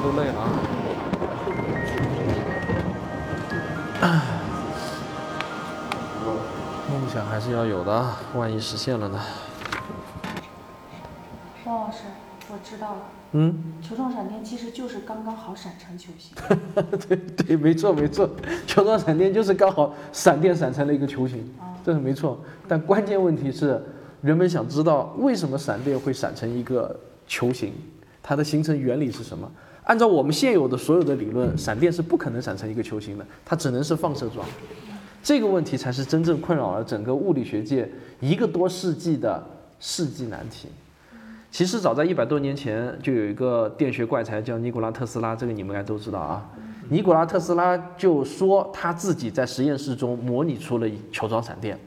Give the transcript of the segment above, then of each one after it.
都累了啊。梦想还是要有的，万一实现了呢？汪老师，我知道了。嗯，球状闪电其实就是刚刚好闪成球形。对对，没错没错，球状闪电就是刚好闪电闪成了一个球形，这是没错。但关键问题是，人们想知道为什么闪电会闪成一个球形，它的形成原理是什么？按照我们现有的所有的理论，闪电是不可能闪成一个球形的，它只能是放射状。这个问题才是真正困扰了整个物理学界一个多世纪的世纪难题。其实早在一百多年前，就有一个电学怪才叫尼古拉特斯拉，这个你们应该都知道啊。尼古拉特斯拉就说他自己在实验室中模拟出了球状闪电，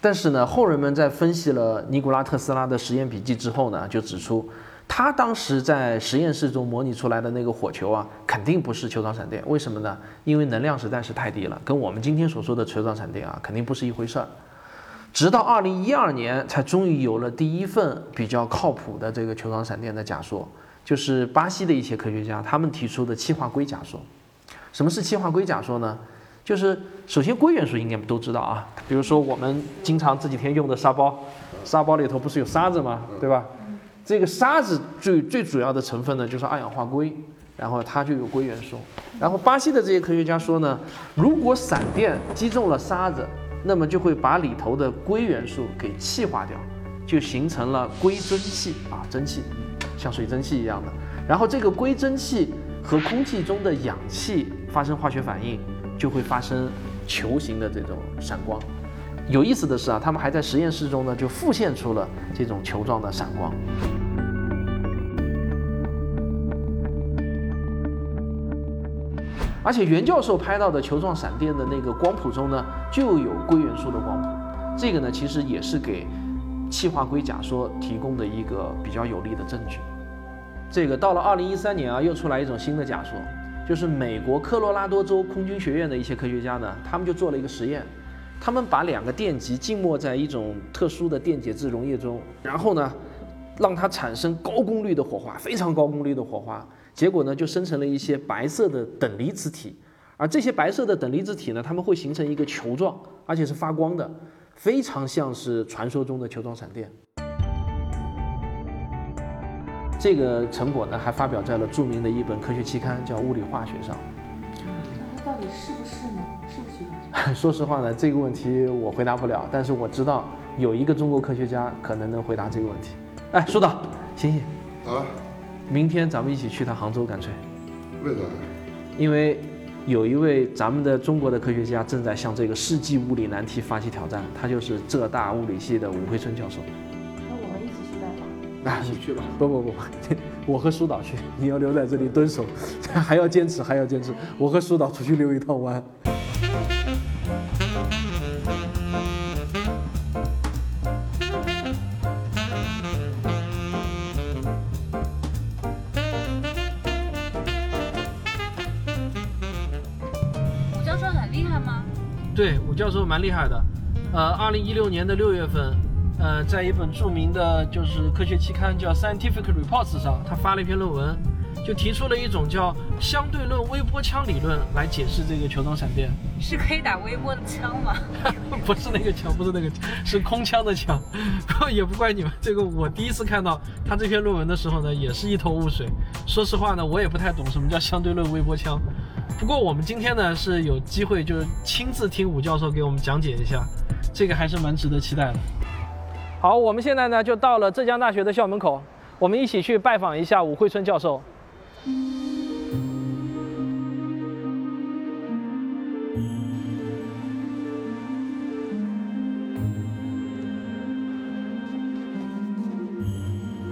但是呢，后人们在分析了尼古拉特斯拉的实验笔记之后呢，就指出他当时在实验室中模拟出来的那个火球啊，肯定不是球状闪电。为什么呢？因为能量实在是太低了，跟我们今天所说的球状闪电啊，肯定不是一回事儿。直到二零一二年，才终于有了第一份比较靠谱的这个球状闪电的假说，就是巴西的一些科学家他们提出的气化硅假说。什么是气化硅假说呢？就是首先硅元素应该都知道啊，比如说我们经常这几天用的沙包，沙包里头不是有沙子吗？对吧？这个沙子最最主要的成分呢就是二氧化硅，然后它就有硅元素。然后巴西的这些科学家说呢，如果闪电击中了沙子，那么就会把里头的硅元素给气化掉，就形成了硅蒸气啊，蒸汽，像水蒸气一样的。然后这个硅蒸气和空气中的氧气发生化学反应，就会发生球形的这种闪光。有意思的是啊，他们还在实验室中呢就复现出了这种球状的闪光。而且袁教授拍到的球状闪电的那个光谱中呢，就有硅元素的光谱。这个呢，其实也是给气化硅假说提供的一个比较有力的证据。这个到了二零一三年啊，又出来一种新的假说，就是美国科罗拉多州空军学院的一些科学家呢，他们就做了一个实验，他们把两个电极浸没在一种特殊的电解质溶液中，然后呢，让它产生高功率的火花，非常高功率的火花。结果呢，就生成了一些白色的等离子体，而这些白色的等离子体呢，它们会形成一个球状，而且是发光的，非常像是传说中的球状闪电。这个成果呢，还发表在了著名的一本科学期刊，叫《物理化学》上。那它到底是不是呢？是不是？说实话呢，这个问题我回答不了，但是我知道有一个中国科学家可能能回答这个问题。哎，苏导，醒醒。啊？明天咱们一起去趟杭州，干脆。为啥？因为有一位咱们的中国的科学家正在向这个世纪物理难题发起挑战，他就是浙大物理系的武慧春教授。那我们一起去拜访。那你去吧。不不不，我和苏导去，你要留在这里蹲守，还要坚持，还要坚持。我和苏导出去溜一趟弯。对，武教授蛮厉害的，呃，二零一六年的六月份，呃，在一本著名的就是科学期刊叫《Scientific Reports》上，他发了一篇论文，就提出了一种叫相对论微波枪理论来解释这个球状闪电。是可以打微波的枪吗？不是那个枪，不是那个枪，是空枪的枪。也不怪你们，这个我第一次看到他这篇论文的时候呢，也是一头雾水。说实话呢，我也不太懂什么叫相对论微波枪。不过我们今天呢是有机会，就是亲自听武教授给我们讲解一下，这个还是蛮值得期待的。好，我们现在呢就到了浙江大学的校门口，我们一起去拜访一下武慧春教授。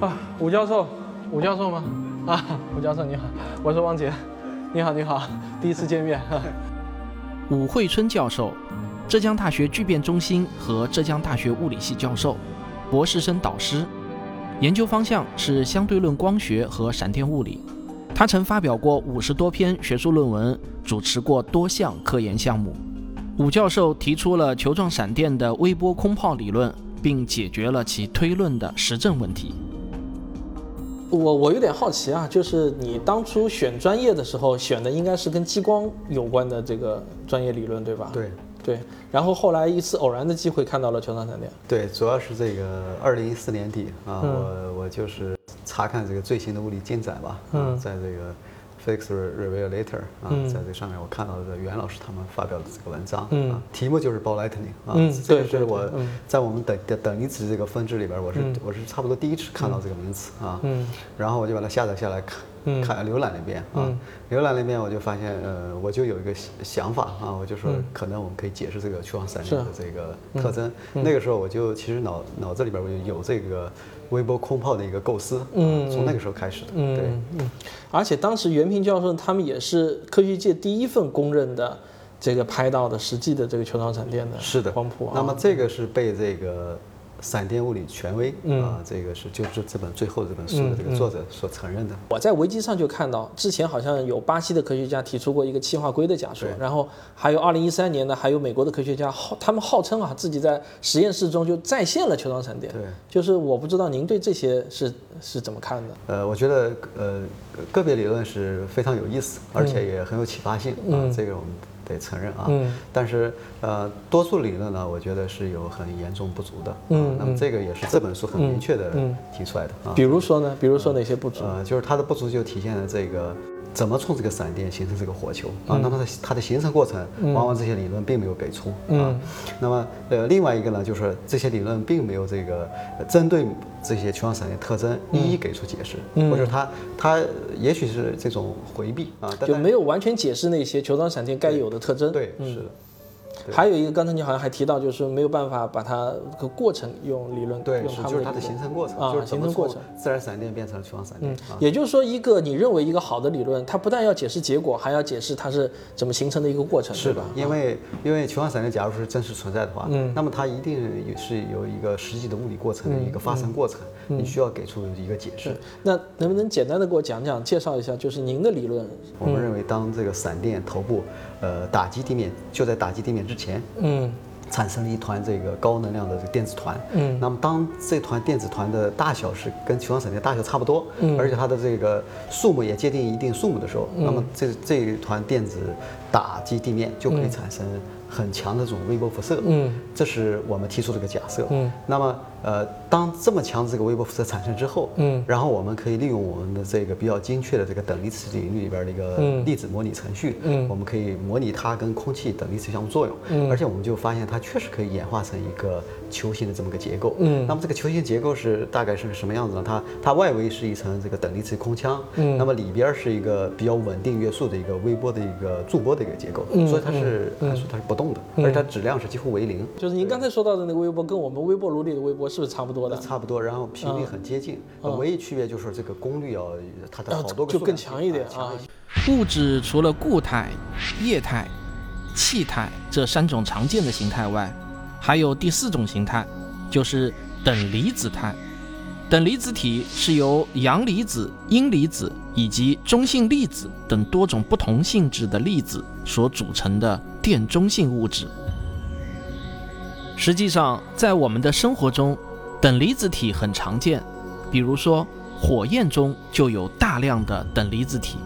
啊，武教授，武教授吗？啊，武教授你好，我是汪杰。你好，你好，第一次见面。武慧春教授，浙江大学聚变中心和浙江大学物理系教授，博士生导师，研究方向是相对论光学和闪电物理。他曾发表过五十多篇学术论文，主持过多项科研项目。武教授提出了球状闪电的微波空泡理论，并解决了其推论的实证问题。我我有点好奇啊，就是你当初选专业的时候选的应该是跟激光有关的这个专业理论，对吧？对对。然后后来一次偶然的机会看到了球状闪电。对，主要是这个二零一四年底啊，我我就是查看这个最新的物理进展吧，嗯，在这个 Physics Revelator 啊，在这上面我看到的袁老师他们发表的这个文章啊，题目就是 Ball Lightning 啊，这个是我在我们等等等离子这个分支里边，我是我是差不多第一次看到这个名词啊，然后我就把它下载下来看。看浏览那边啊，浏览那边我就发现，呃，我就有一个想法啊，我就说可能我们可以解释这个球状闪电的这个特征。那个时候我就其实脑脑子里边我就有这个微波空泡的一个构思，嗯，从那个时候开始的，对，嗯，而且当时袁平教授他们也是科学界第一份公认的这个拍到的实际的这个球状闪电的，是的光谱。那么这个是被这个。闪电物理权威啊，这个是就是这本最后这本书的这个作者所承认的。我在维基上就看到，之前好像有巴西的科学家提出过一个气化硅的假说，然后还有二零一三年呢，还有美国的科学家号他们号称啊自己在实验室中就再现了球状闪电。对，就是我不知道您对这些是是怎么看的？呃，我觉得呃个别理论是非常有意思，而且也很有启发性啊，这个我们。得承认啊，但是呃，多数理论呢，我觉得是有很严重不足的。嗯，那么这个也是这本书很明确的提出来的啊。比如说呢？比如说哪些不足？呃，就是它的不足就体现了这个。怎么从这个闪电形成这个火球啊？那它它的形成过程，往往这些理论并没有给出啊。那么呃，另外一个呢，就是这些理论并没有这个针对这些球状闪电特征一一给出解释，或者它它也许是这种回避啊，就没有完全解释那些球状闪电该有的特征。对，是的。还有一个，刚才你好像还提到，就是没有办法把它个过程用理论对，用它就是它的形成过程啊，形成过程，自然闪电变成了球状闪电。嗯，也就是说，一个你认为一个好的理论，它不但要解释结果，还要解释它是怎么形成的一个过程，是吧？因为因为球状闪电假如是真实存在的话，嗯，那么它一定也是有一个实际的物理过程的一个发生过程，你需要给出一个解释。那能不能简单的给我讲讲，介绍一下，就是您的理论？我们认为，当这个闪电头部。呃，打击地面就在打击地面之前，嗯，产生了一团这个高能量的这个电子团，嗯，那么当这团电子团的大小是跟球状闪电大小差不多，嗯，而且它的这个数目也接近一定数目的时候，那么这这一团电子打击地面就可以产生很强的这种微波辐射，嗯，这是我们提出这个假设，嗯，那么。呃，当这么强的这个微波辐射产生之后，嗯，然后我们可以利用我们的这个比较精确的这个等离子领域里边的一个粒子模拟程序，嗯，我们可以模拟它跟空气等离子相互作用，嗯，而且我们就发现它确实可以演化成一个球形的这么个结构，嗯，那么这个球形结构是大概是什么样子呢？它它外围是一层这个等离子空腔，嗯，那么里边是一个比较稳定约束的一个微波的一个驻波的一个结构，所以它是它是它是不动的，而且它质量是几乎为零。就是您刚才说到的那个微波，跟我们微波炉里的微波。是不是差不多的？差不多，然后频率很接近，唯一区别就是这个功率要它的好多个就更强一点啊。物质除了固态、液态、气态这三种常见的形态外，还有第四种形态，就是等离子态。等离子体是由阳离子、阴离子以及中性粒子等多种不同性质的粒子所组成的电中性物质。实际上，在我们的生活中，等离子体很常见。比如说，火焰中就有大量的等离子体，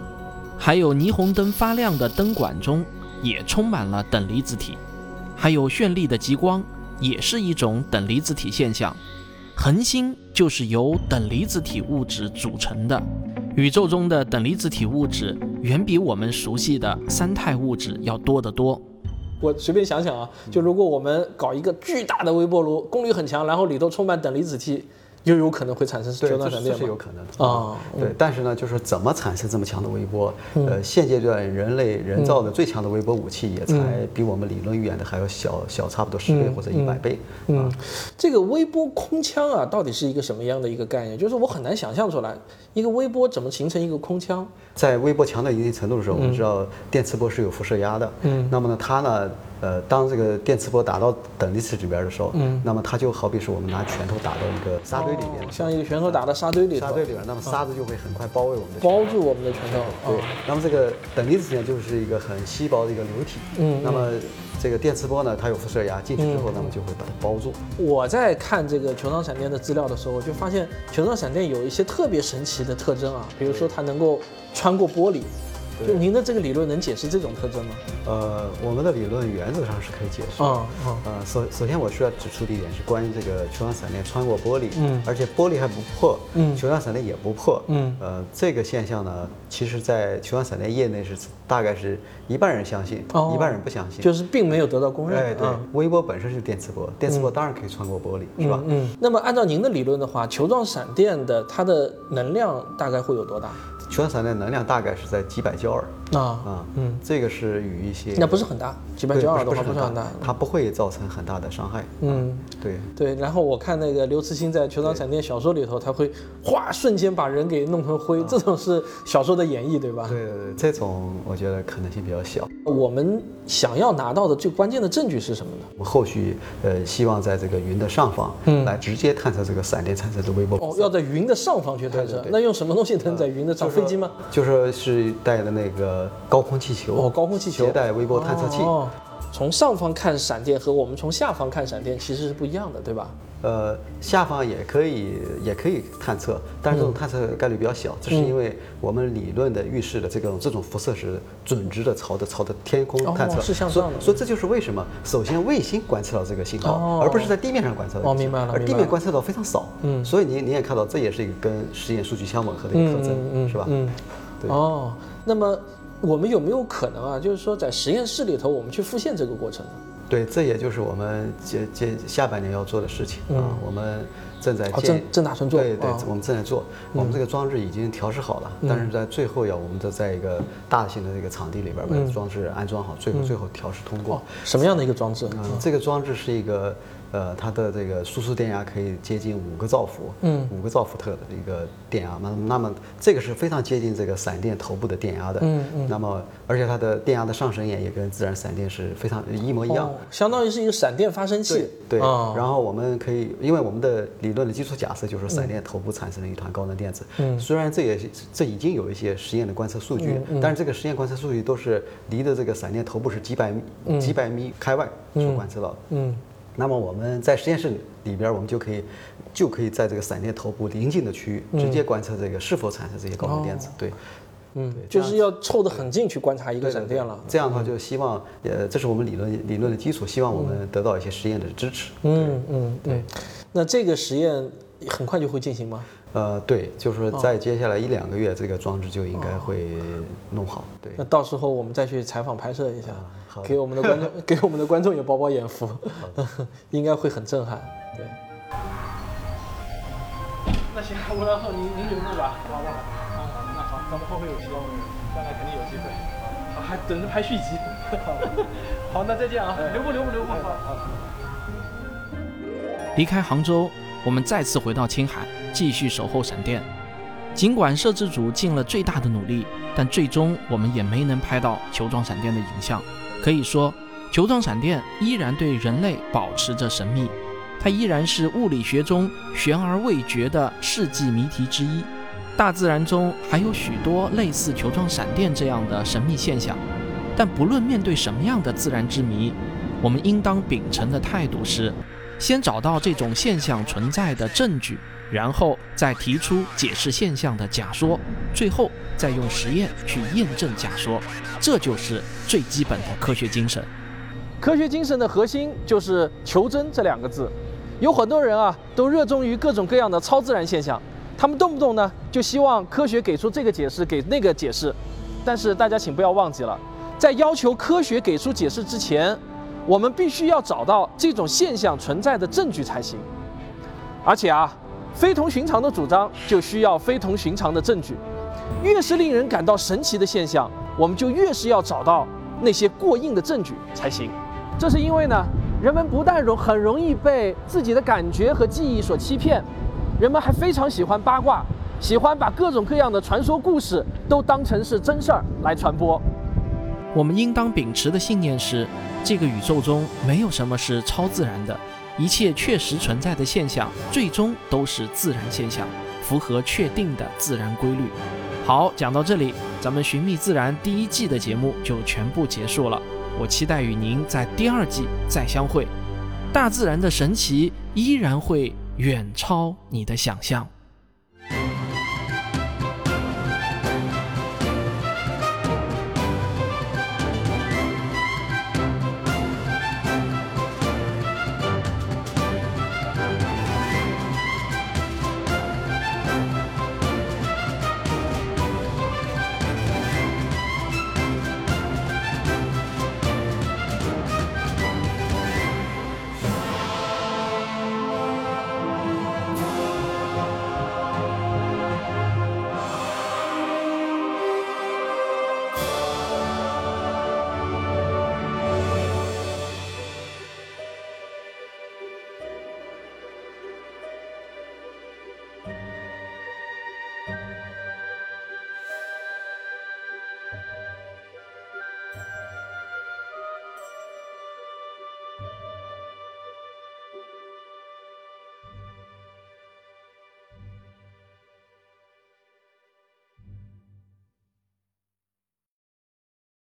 还有霓虹灯发亮的灯管中也充满了等离子体，还有绚丽的极光也是一种等离子体现象。恒星就是由等离子体物质组成的。宇宙中的等离子体物质远比我们熟悉的三态物质要多得多。我随便想想啊，就如果我们搞一个巨大的微波炉，功率很强，然后里头充满等离子体。又有可能会产生球状闪电是有可能的啊。对，但是呢，就是怎么产生这么强的微波？呃，现阶段人类人造的最强的微波武器也才比我们理论预言的还要小小差不多十倍或者一百倍。嗯，这个微波空腔啊，到底是一个什么样的一个概念？就是我很难想象出来，一个微波怎么形成一个空腔？在微波强到一定程度的时候，我们知道电磁波是有辐射压的。嗯，那么呢，它呢？呃，当这个电磁波打到等离子里边的时候，嗯，那么它就好比是我们拿拳头打到一个沙堆里面，像一个拳头打到沙堆里，沙堆里边，那么沙子就会很快包围我们的，包住我们的拳头。对，那么这个等离子呢，就是一个很稀薄的一个流体，嗯，那么这个电磁波呢，它有辐射压，进去之后，那么就会把它包住。我在看这个球状闪电的资料的时候，我就发现球状闪电有一些特别神奇的特征啊，比如说它能够穿过玻璃。就您的这个理论能解释这种特征吗？呃，我们的理论原则上是可以解释。嗯嗯。呃，首首先我需要指出的一点是关于这个球状闪电穿过玻璃，嗯，而且玻璃还不破，嗯，球状闪电也不破，嗯，呃，这个现象呢，其实在球状闪电业内是大概是一半人相信，一半人不相信，就是并没有得到公认。哎，对，微波本身是电磁波，电磁波当然可以穿过玻璃，是吧？嗯。那么按照您的理论的话，球状闪电的它的能量大概会有多大？球状闪电能量大概是在几百焦耳啊啊嗯，这个是与一些那不是很大，几百焦耳的话不是很大，它不会造成很大的伤害。嗯，对对。然后我看那个刘慈欣在《球场闪电》小说里头，他会哗瞬间把人给弄成灰，这种是小说的演绎，对吧？对对对，这种我觉得可能性比较小。我们想要拿到的最关键的证据是什么呢？我们后续呃希望在这个云的上方，嗯，来直接探测这个闪电产生的微波。哦，要在云的上方去探测，那用什么东西能在云的上？飞机吗？就说是带的那个高空气球哦，高空气球携带微波探测器。从上方看闪电和我们从下方看闪电其实是不一样的，对吧？呃，下方也可以也可以探测，但是这种探测概率比较小，这是因为我们理论的预示的这种这种辐射是准直的朝着朝着天空探测，是向上的。所以这就是为什么首先卫星观测到这个信号，而不是在地面上观测到。哦，明白了。而地面观测到非常少，嗯，所以你你也看到，这也是一个跟实验数据相吻合的一个特征，是吧？嗯，对。哦，那么。我们有没有可能啊？就是说，在实验室里头，我们去复现这个过程呢？对，这也就是我们接接下半年要做的事情啊。我们正在正正打算做。对对，我们正在做。我们这个装置已经调试好了，但是在最后要我们的在一个大型的这个场地里边把装置安装好，最后最后调试通过。什么样的一个装置？嗯，这个装置是一个。呃，它的这个输出电压可以接近五个兆伏，嗯，五个兆伏特的一个电压，那那么这个是非常接近这个闪电头部的电压的，嗯。嗯，那么而且它的电压的上升也也跟自然闪电是非常一模一样，相当于是一个闪电发生器，对，然后我们可以，因为我们的理论的基础假设就是闪电头部产生了一团高能电子，嗯，虽然这也这已经有一些实验的观测数据，但是这个实验观测数据都是离的这个闪电头部是几百米几百米开外所观测到的，嗯。那么我们在实验室里边，我们就可以就可以在这个闪电头部临近的区域直接观测这个是否产生这些高能电子。对，嗯，就是要凑得很近去观察一个闪电了。这样的话，就希望呃，这是我们理论理论的基础，希望我们得到一些实验的支持。嗯嗯，对。那这个实验很快就会进行吗？呃，对，就是在接下来一两个月，这个装置就应该会弄好。对，那到时候我们再去采访拍摄一下。给我们的观众，给我们的观众也饱饱眼福，应该会很震撼。对。那行，吴老师，您您留步吧，好不好？啊，那好，咱们后会有期，将来肯定有机会。啊，还等着拍续集。好，那再见啊！留步，留步，留步。好，好。离开杭州，我们再次回到青海，继续守候闪电。尽管摄制组尽了最大的努力，但最终我们也没能拍到球状闪电的影像。可以说，球状闪电依然对人类保持着神秘，它依然是物理学中悬而未决的世纪谜题之一。大自然中还有许多类似球状闪电这样的神秘现象，但不论面对什么样的自然之谜，我们应当秉承的态度是：先找到这种现象存在的证据，然后再提出解释现象的假说，最后。再用实验去验证假说，这就是最基本的科学精神。科学精神的核心就是求真这两个字。有很多人啊，都热衷于各种各样的超自然现象，他们动不动呢就希望科学给出这个解释，给那个解释。但是大家请不要忘记了，在要求科学给出解释之前，我们必须要找到这种现象存在的证据才行。而且啊，非同寻常的主张就需要非同寻常的证据。越是令人感到神奇的现象，我们就越是要找到那些过硬的证据才行。这是因为呢，人们不但容很容易被自己的感觉和记忆所欺骗，人们还非常喜欢八卦，喜欢把各种各样的传说故事都当成是真事儿来传播。我们应当秉持的信念是：这个宇宙中没有什么是超自然的，一切确实存在的现象最终都是自然现象，符合确定的自然规律。好，讲到这里，咱们《寻觅自然》第一季的节目就全部结束了。我期待与您在第二季再相会。大自然的神奇依然会远超你的想象。